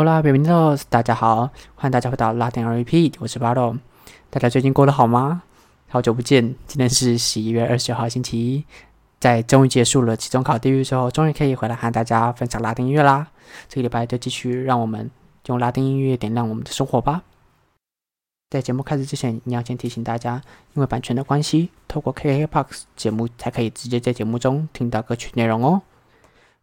Hola, b i e n v e n o s 大家好，欢迎大家回到拉丁 RP，我是巴洛。大家最近过得好吗？好久不见，今天是十一月二十号星期一，在终于结束了期中考地狱之后，终于可以回来和大家分享拉丁音乐啦。这个礼拜就继续让我们用拉丁音乐点亮我们的生活吧。在节目开始之前，你要先提醒大家，因为版权的关系，透过 KKBOX 节目才可以直接在节目中听到歌曲内容哦。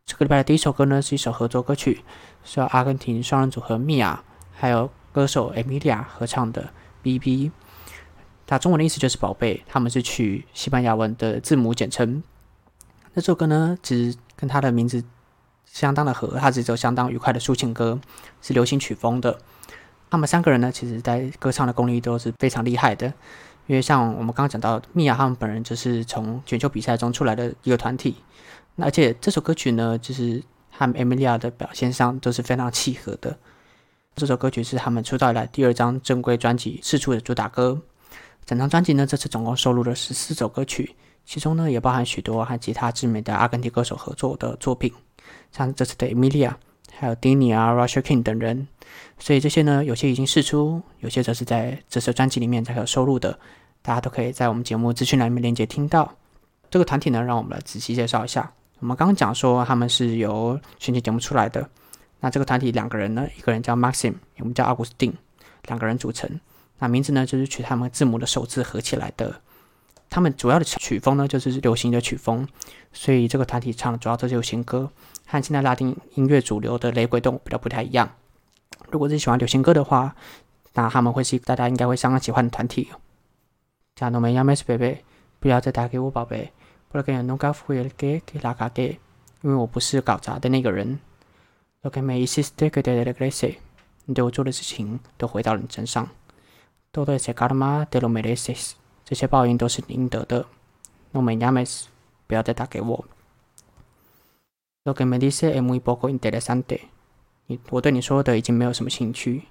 这个礼拜的第一首歌呢，是一首合作歌曲，是由阿根廷双人组合米娅还有歌手 Emilia 合唱的《BB》。它中文的意思就是“宝贝”，他们是取西班牙文的字母简称。那这首歌呢，其实跟它的名字相当的合，它是一首相当愉快的抒情歌，是流行曲风的。他们三个人呢，其实在歌唱的功力都是非常厉害的。因为像我们刚刚讲到，米娅他们本人就是从选秀比赛中出来的一个团体。而且这首歌曲呢，就是和 Emilia 的表现上都是非常契合的。这首歌曲是他们出道以来第二张正规专辑试出的主打歌。整张专辑呢，这次总共收录了十四首歌曲，其中呢也包含许多和其他知名的阿根廷歌手合作的作品，像这次的 Emilia，还有 Dini 啊、Russia King 等人。所以这些呢，有些已经试出，有些则是在这次专辑里面才有收录的。大家都可以在我们节目资讯栏里面链接听到。这个团体呢，让我们来仔细介绍一下。我们刚刚讲说他们是由选秀节目出来的，那这个团体两个人呢，一个人叫 Maxim，我们叫阿古斯丁，两个人组成。那名字呢，就是取他们字母的首字合起来的。他们主要的曲风呢，就是流行的曲风，所以这个团体唱的主要都是流行歌，和现在拉丁音乐主流的雷鬼动物比较不太一样。如果是喜欢流行歌的话，那他们会是大家应该会相当喜欢的团体。加诺梅亚梅斯贝贝，不要再打给我，宝贝，不要给人弄搞复的给给拉卡给，因为我不是搞砸的那个人。Lo que me hiciste que te regrese，你对我做的事情都回到了你身上。Todo ese karma te lo mereces，这些报应都是你应得的。No me llames，不要再打给我。Lo que me dice es muy poco interesante，你我对你说的已经没有什么兴趣。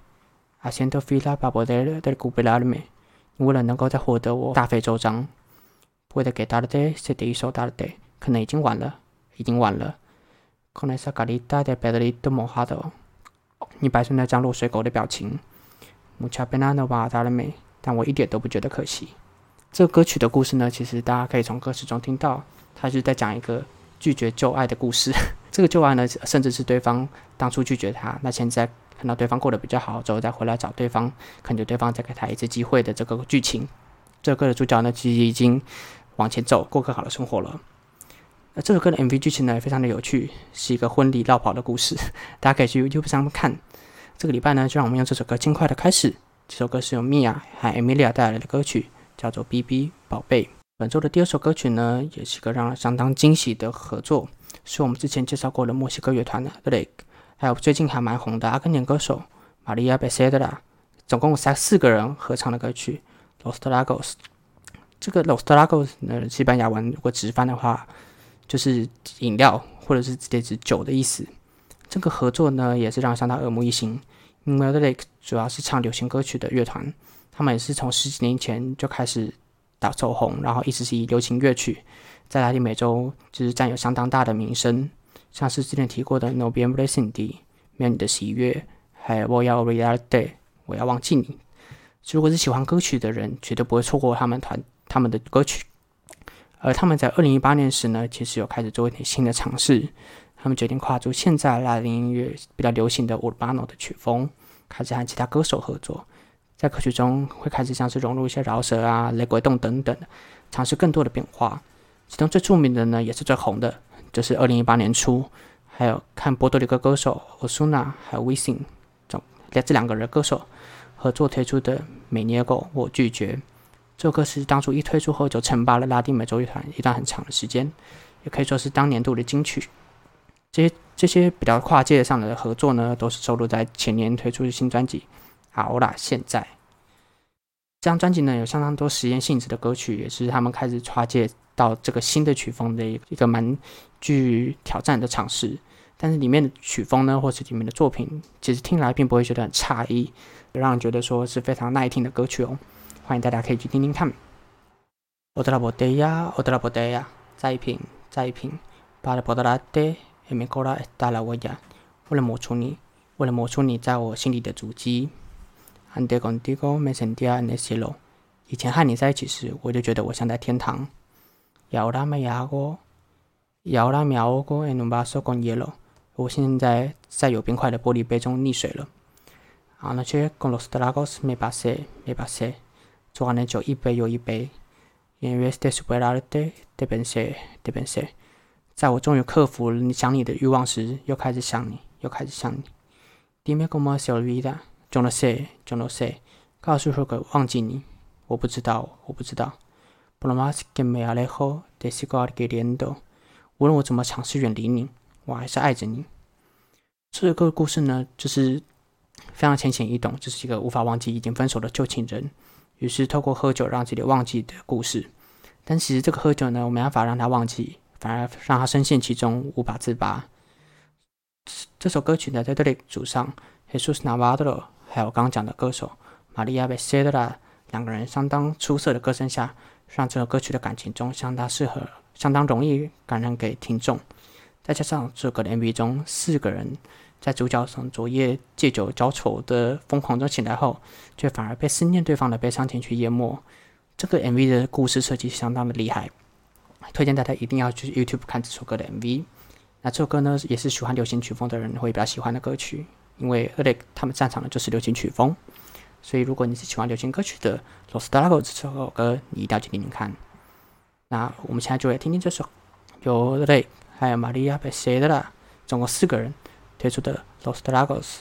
Haciendo fila para poder recuperarme，为了能够再获得我大费周章。Puede que tarde se te hizo tarde，可能已经晚了，已经晚了。Con esa carita de Pedrito mojado，你摆出那张落水狗的表情。Mucha pena no va a darme，但我一点都不觉得可惜。这个歌曲的故事呢，其实大家可以从歌词中听到，它是在讲一个拒绝旧爱的故事。这个旧爱呢，甚至是对方当初拒绝他，那现在看到对方过得比较好，之后再回来找对方，恳求对方再给他一次机会的这个剧情。这个歌的主角呢，其实已经往前走，过更好的生活了。那这首歌的 MV 剧情呢，也非常的有趣，是一个婚礼绕跑的故事，大家可以去 YouTube 上看。这个礼拜呢，就让我们用这首歌尽快的开始。这首歌是由米娅和 Emilia 带来的歌曲，叫做《BB 宝贝》。本周的第二首歌曲呢，也是一个让人相当惊喜的合作，是我们之前介绍过的墨西哥乐团的 Lake，还有最近还蛮红的阿根廷歌手玛利亚贝塞德拉总共三四个人合唱的歌曲《Los Lagos》。这个《Los Lagos》呢，西班牙文如果直翻的话，就是饮料或者是直接指酒的意思。这个合作呢，也是让相当耳目一新。因为 Lake 主要是唱流行歌曲的乐团，他们也是从十几年前就开始打走红，然后一直是以流行乐曲在拉丁美洲就是占有相当大的名声。像是之前提过的 No b e m r e s i n d y 没有你的喜悦，还有我要 Reality，我要忘记你。如果是喜欢歌曲的人，绝对不会错过他们团他们的歌曲。而他们在二零一八年时呢，其实有开始做一点新的尝试。他们决定跨出现在拉丁音乐比较流行的 Urbano 的曲风，开始和其他歌手合作，在歌曲中会开始像是融入一些饶舌啊、雷鬼动等等，尝试更多的变化。其中最著名的呢，也是最红的，就是二零一八年初，还有看波多黎各歌手 Osuna 还有 w i s i n 这两个人歌手合作推出的《美捏狗》，我拒绝。这首歌是当初一推出后就称霸了拉丁美洲乐团一段很长的时间，也可以说是当年度的金曲。这些这些比较跨界上的合作呢，都是收录在前年推出的新专辑。好啦，现在这张专辑呢，有相当多实验性质的歌曲，也是他们开始跨界到这个新的曲风的一个蛮具挑战的尝试。但是里面的曲风呢，或是里面的作品，其实听来并不会觉得很诧异，让人觉得说是非常耐听的歌曲哦，欢迎大家可以去听听看。我的老婆对呀，我的老婆对呀，在品，在一平，把我拉特还没过来打来我呀，为了磨出你，为了磨出你，在我心里的足迹。安德刚的歌没成第二年泄露。以前和你在一起时，我就觉得我像在天堂。摇啦没牙过，摇啦苗过，和你把手共捏了。我现在在有冰块的玻璃杯中溺水了。Anoche con los tragos me pasé, me pasé。昨晚的酒一杯又一杯。En vez de superarte, te pensé, te pensé。在我终于克服了想你的欲望时，又开始想你，又开始想你。Dime cómo se olvida。Yo no sé, yo no sé。告诉我忘记你。我不知道，我不知道。Por más que me alejo, te sigo queriendo。无论我怎么尝试远离你，我还是爱着你。这个故事呢，就是非常浅显易懂，这是一个无法忘记已经分手的旧情人，于是透过喝酒让自己忘记的故事。但其实这个喝酒呢，我没办法让他忘记，反而让他深陷其中，无法自拔。这首歌曲呢，在这里主唱 Jesus Navarro，还有刚刚讲的歌手 Maria Becerra。两个人相当出色的歌声下，让这首歌曲的感情中相当适合、相当容易感染给听众。再加上这个 MV 中四个人在主角从昨夜借酒浇愁的疯狂中醒来后，却反而被思念对方的悲伤情绪淹没。这个 MV 的故事设计相当的厉害，推荐大家一定要去 YouTube 看这首歌的 MV。那这首歌呢，也是喜欢流行曲风的人会比较喜欢的歌曲，因为 e r i c 他们擅长的就是流行曲风。所以，如果你是喜欢流行歌曲的，Los Dragos 这首歌，你一定要去听听看。那我们现在就来听听这首由 Ray 还有 Maria Becerra 总共四个人推出的 Los Dragos，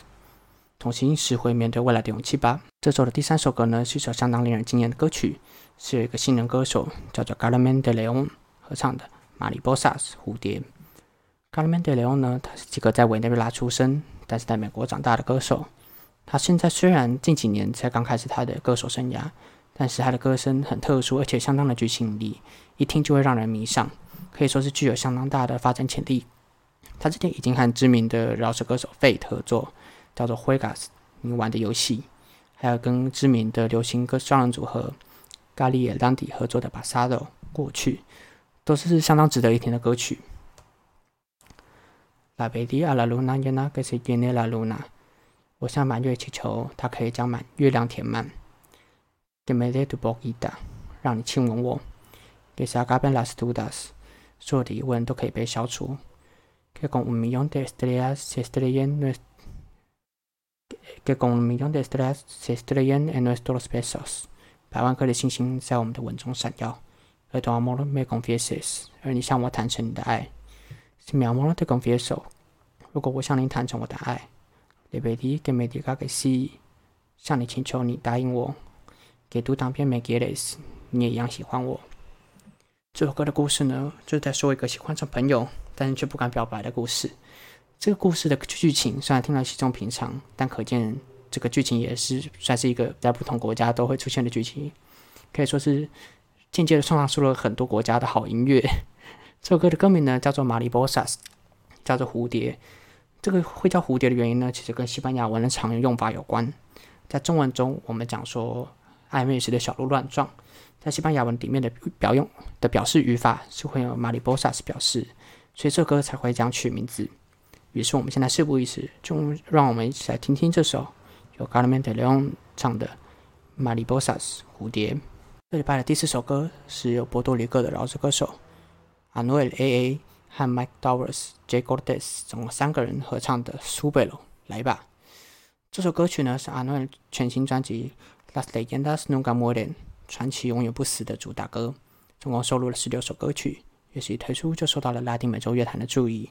重新拾回面对未来的勇气吧。这首的第三首歌呢，是一首相当令人惊艳的歌曲，是有一个新人歌手叫做 Carmen de Leon 合唱的《马里波萨斯蝴蝶》。Carmen de Leon 呢，他是几个在委内瑞拉出生，但是在美国长大的歌手。他现在虽然近几年才刚开始他的歌手生涯，但是他的歌声很特殊，而且相当的具吸引力，一听就会让人迷上，可以说是具有相当大的发展潜力。他之前已经和知名的饶舌歌手 fate 合作叫做灰 gas 你玩的游戏还有跟知名的流行歌双人组合咖喱也当底合作的 bazaar 过去都是相当值得一听的歌曲拉贝蒂阿拉卢娜雅娜盖塞给你啦卢娜我向满月祈求它可以将满月亮填满。Demeanor to bogita 让你亲吻我。给下卡片拉斯图达斯所有的疑问都可以被消除。Que con un millón de estrellas se estrellen nuestros，Que con un millón de estrellas se estrellen en nuestros besos，百万颗的星星在我们的吻中闪耀。Que tu amor me confieses，而你向我坦诚你的爱。Si mi amor te confieso，如果我向你坦诚我的爱。Le pedí que me diga que sí，向你请求你答应我。Que tú también me quieres，你也一样喜欢我。这首歌的故事呢，就是在说一个喜欢上朋友，但是却不敢表白的故事。这个故事的剧情虽然听来稀松平常，但可见这个剧情也是算是一个在不同国家都会出现的剧情，可以说是间接的创造出了很多国家的好音乐。这首歌的歌名呢，叫做《马里波萨斯》，叫做蝴蝶。这个会叫蝴蝶的原因呢，其实跟西班牙文的常用用法有关。在中文中，我们讲说暧昧时的小鹿乱撞，在西班牙文里面的表用的表示语法是会用 mariposas 表示，所以这歌才会这样取名字。于是我们现在事不宜迟，就让我们一起来听听这首由 Carmen de Leon 唱的 mariposas 蝴蝶。这礼拜的第四首歌是由波多黎各的饶舌歌手 Anuel AA。和 Mike Dowers、J. Gordes 总共三个人合唱的《苏贝罗》，来吧！这首歌曲呢是 Anuel 全新专辑《Las Leyendas Nunca Mueren》传奇永远不死的主打歌，总共收录了十六首歌曲，也是一推出就受到了拉丁美洲乐坛的注意。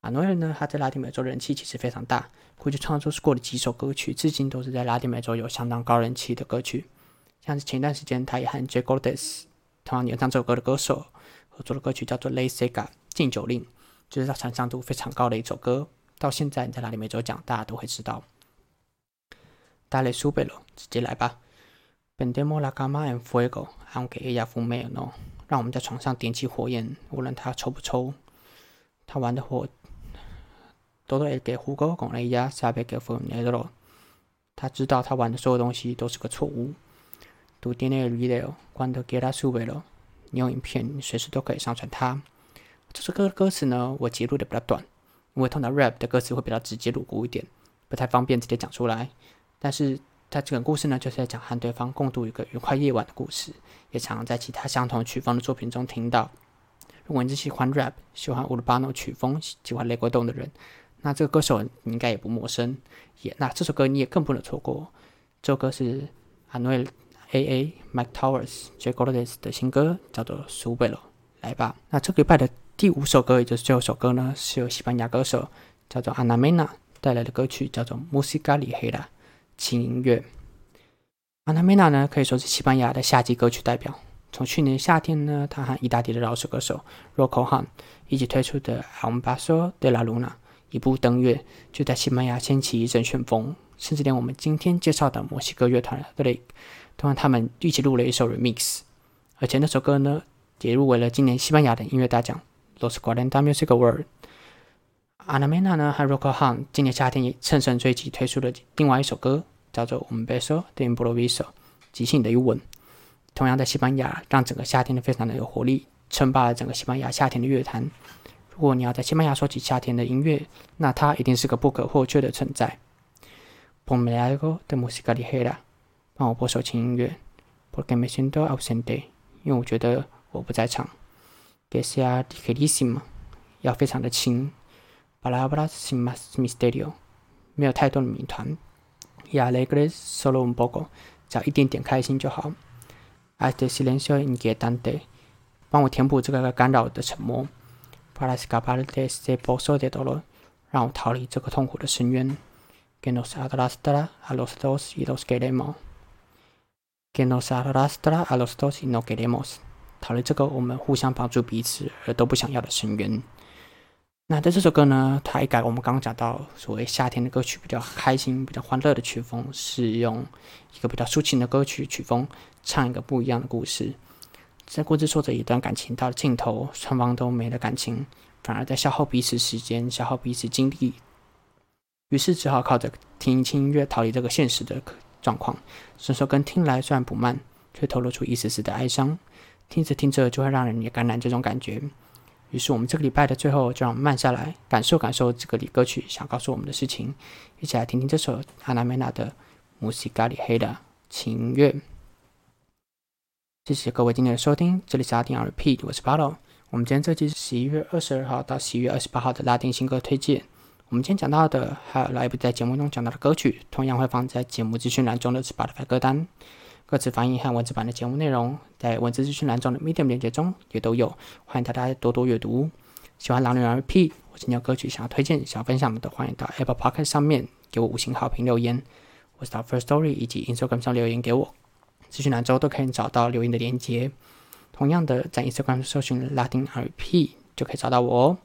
阿诺尔呢，他在拉丁美洲人气其实非常大，估计创作是过的几首歌曲，至今都是在拉丁美洲有相当高人气的歌曲。像是前段时间，他也和 j a g o r d e s 同样演唱这首歌的歌手合作的歌曲，叫做《La Sega》。禁酒令就是他传唱度非常高的一首歌，到现在你在拉丁美洲讲，大家都会知道。大雷苏贝罗，直接来吧。Bendemo la cama en fuego，aunque ella fume no。让我们在床上点起火焰，无论他抽不抽。他玩的火，todo el que jugó con ella sabe que fue un error。他知道他玩的所有东西都是个错误。Tú tienes el 关掉 getta survive。你有影片，随时都可以上传它。这首歌的歌词呢，我截录的比较短，因为通常 rap 的歌词会比较直接露骨一点。不太方便直接讲出来。但是它这个故事呢，就是在讲和对方共度一个愉快夜晚的故事，也常常在其他相同曲风的作品中听到。如果你是喜欢 rap、喜欢乌鲁巴诺曲风、喜欢雷国栋的人，那这个歌手你应该也不陌生。也那这首歌你也更不能错过。这首歌是 Anuel A.A. Mike Towers J. g o l d e s 的新歌，叫做《苏贝罗》。来吧。那这个礼拜的第五首歌，也就是最后一首歌呢，是由西班牙歌手叫做 Ana Mena 带来的歌曲，叫做《Musicali Hera》轻音乐。Ana Mena 呢，可以说是西班牙的夏季歌曲代表。从去年夏天呢，他和意大利的饶舌歌手 Rocco Han 一起推出的《Un Baso de la Luna》一部登月，就在西班牙掀起一阵旋风，甚至连我们今天介绍的墨西哥乐团 The Lake，都和他们一起录了一首 Remix，而且那首歌呢，也入围了今年西班牙的音乐大奖 Los Cuarenta Music Award。Ana Mena 呢和 Rocco Han 今年夏天也乘胜追击，推出了另外一首歌，叫做《Un Beso de Improviso》，即兴的一吻。同样在西班牙，让整个夏天都非常的有活力，称霸了整个西班牙夏天的乐坛。如果你要在西班牙说起夏天的音乐，那它一定是个不可或缺的存在。Ponme algo de música ligera，帮我播首轻音乐。Porque me siento ausente，因为我觉得我不在场。Que sea ligerísima，要非常的轻。Palabras sin más misterio，没有太多的谜团。Y alegres solo un poco，只要一点点开心就好。Este silencio inquietante，帮我填补这个干扰的沉默。Para escapar de este pozo de dolor，让我逃离这个痛苦的深渊。Que nos arrastra a los dos y los queremos。Que nos arrastra a los dos y no queremos。逃离这个我们互相帮助彼此而都不想要的深渊。那在这首歌呢，它一改我们刚刚讲到所谓夏天的歌曲比较开心、比较欢乐的曲风，是用一个比较抒情的歌曲曲风唱一个不一样的故事。在故事说着一段感情到了尽头，双方都没了感情，反而在消耗彼此时间、消耗彼此精力，于是只好靠着听轻音乐逃离这个现实的状况。这首歌听来虽然不慢，却透露出一丝丝的哀伤，听着听着就会让人也感染这种感觉。于是我们这个礼拜的最后，就让我们慢下来，感受感受这个里歌曲想告诉我们的事情，一起来听听这首阿娜梅娜的《Musica l i g e r 轻音乐。谢谢各位今天的收听，这里是阿丁 Repeat，我是 Paolo。我们今天这期是十一月二十二号到十一月二十八号的拉丁新歌推荐。我们今天讲到的还有来不在节目中讲到的歌曲，同样会放在节目资讯栏中的 Spotify 歌单。歌词翻译和文字版的节目内容，在文字资讯栏中的 Medium 链接中也都有，欢迎大家多多阅读。喜欢狼女 RP，我今天有歌曲想要推荐、想要分享的，都欢迎到 Apple Podcast 上面给我五星好评留言，或是到 First Story 以及 Instagram 上留言给我。资讯栏中都可以找到留言的链接。同样的，在 Instagram 搜寻拉丁 RP 就可以找到我哦。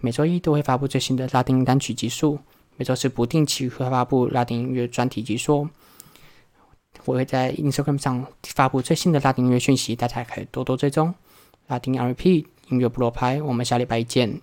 每周一都会发布最新的拉丁单曲集数，每周四不定期会发布拉丁音乐专题集数。我会在 Instagram 上发布最新的拉丁音乐讯息，大家可以多多追踪。拉丁 Rap 音乐部落拍，我们下礼拜见。